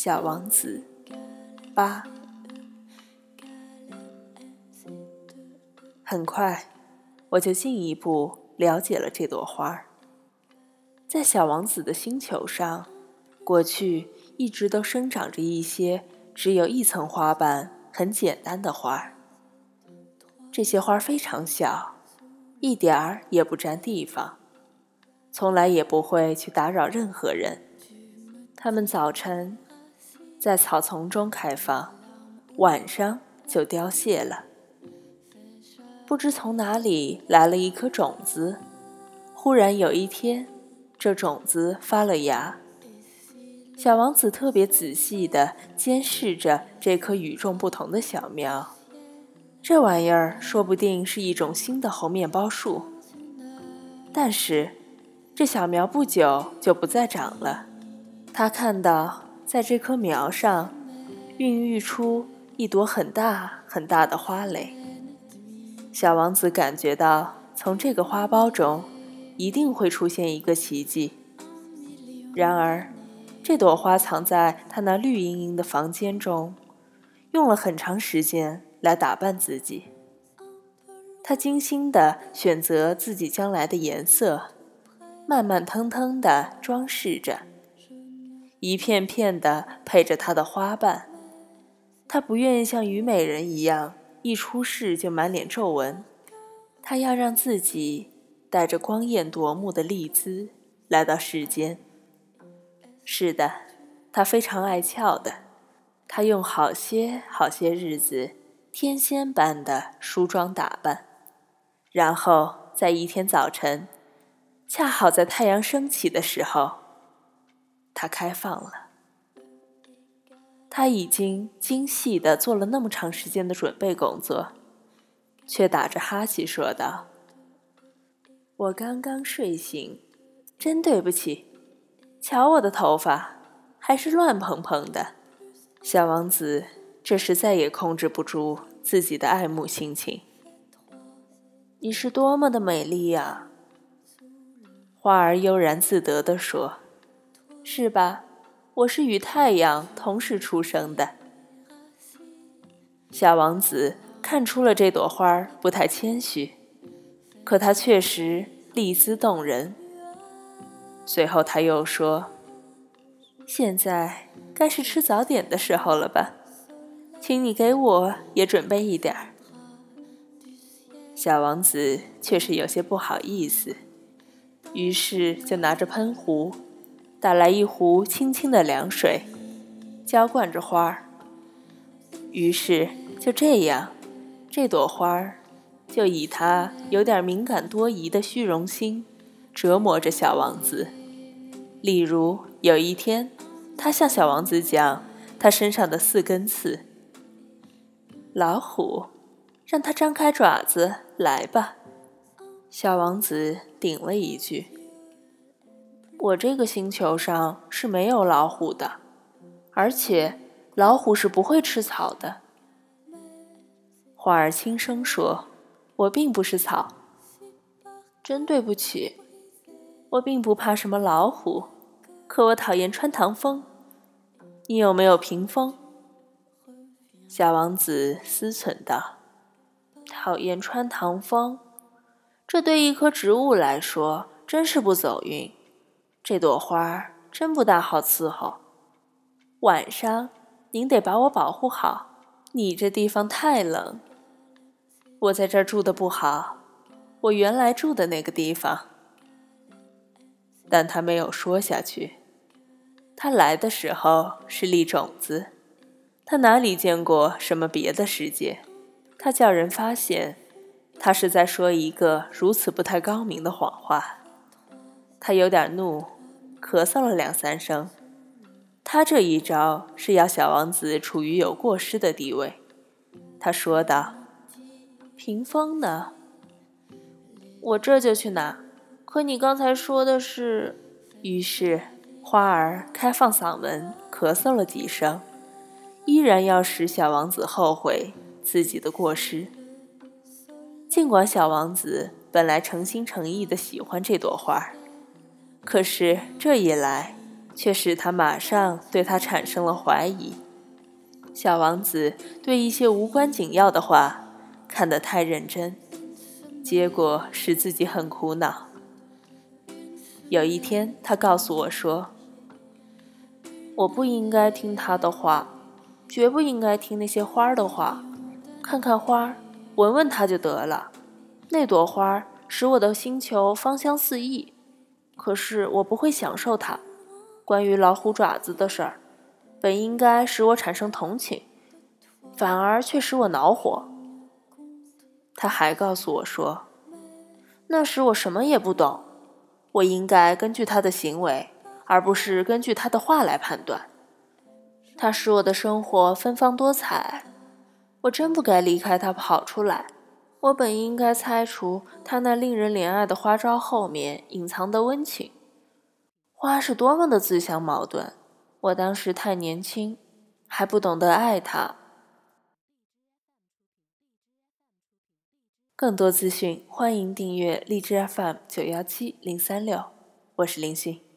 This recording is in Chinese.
小王子八。很快，我就进一步了解了这朵花儿。在小王子的星球上，过去一直都生长着一些只有一层花瓣、很简单的花儿。这些花非常小，一点儿也不占地方，从来也不会去打扰任何人。它们早晨在草丛中开放，晚上就凋谢了。不知从哪里来了一颗种子，忽然有一天，这种子发了芽。小王子特别仔细地监视着这棵与众不同的小苗。这玩意儿说不定是一种新的猴面包树。但是，这小苗不久就不再长了。他看到，在这棵苗上，孕育出一朵很大很大的花蕾。小王子感觉到，从这个花苞中，一定会出现一个奇迹。然而，这朵花藏在他那绿茵茵的房间中，用了很长时间。来打扮自己，他精心地选择自己将来的颜色，慢慢腾腾地装饰着，一片片地配着她的花瓣。他不愿意像虞美人一样，一出世就满脸皱纹。他要让自己带着光艳夺目的丽姿来到世间。是的，他非常爱俏的。他用好些好些日子。天仙般的梳妆打扮，然后在一天早晨，恰好在太阳升起的时候，它开放了。他已经精细的做了那么长时间的准备工作，却打着哈欠说道：“我刚刚睡醒，真对不起。瞧我的头发，还是乱蓬蓬的。”小王子这时再也控制不住。自己的爱慕心情。你是多么的美丽呀！花儿悠然自得地说：“是吧？我是与太阳同时出生的。”小王子看出了这朵花不太谦虚，可它确实丽姿动人。随后他又说：“现在该是吃早点的时候了吧？”请你给我也准备一点儿。小王子却是有些不好意思，于是就拿着喷壶，打来一壶清清的凉水，浇灌着花儿。于是就这样，这朵花儿就以它有点敏感多疑的虚荣心折磨着小王子。例如有一天，他向小王子讲他身上的四根刺。老虎，让它张开爪子来吧。小王子顶了一句：“我这个星球上是没有老虎的，而且老虎是不会吃草的。”花儿轻声说：“我并不是草，真对不起。我并不怕什么老虎，可我讨厌穿堂风。你有没有屏风？”小王子思忖道：“讨厌穿堂风，这对一棵植物来说真是不走运。这朵花真不大好伺候。晚上您得把我保护好。你这地方太冷，我在这儿住的不好。我原来住的那个地方。”但他没有说下去。他来的时候是粒种子。他哪里见过什么别的世界？他叫人发现，他是在说一个如此不太高明的谎话。他有点怒，咳嗽了两三声。他这一招是要小王子处于有过失的地位。他说道：“屏风呢？我这就去拿。可你刚才说的是……”于是花儿开放嗓门，咳嗽了几声。依然要使小王子后悔自己的过失。尽管小王子本来诚心诚意的喜欢这朵花儿，可是这一来却使他马上对他产生了怀疑。小王子对一些无关紧要的话看得太认真，结果使自己很苦恼。有一天，他告诉我说：“我不应该听他的话，绝不应该听那些花儿的话。看看花儿，闻闻它就得了。那朵花使我的星球芳香四溢，可是我不会享受它。”关于老虎爪子的事儿，本应该使我产生同情，反而却使我恼火。他还告诉我说，那时我什么也不懂，我应该根据他的行为，而不是根据他的话来判断。他使我的生活芬芳多彩，我真不该离开他跑出来。我本应该猜出他那令人怜爱的花招后面隐藏的温情。花是多么的自相矛盾！我当时太年轻，还不懂得爱他。更多资讯，欢迎订阅荔枝 FM 九幺七零三六，我是林讯。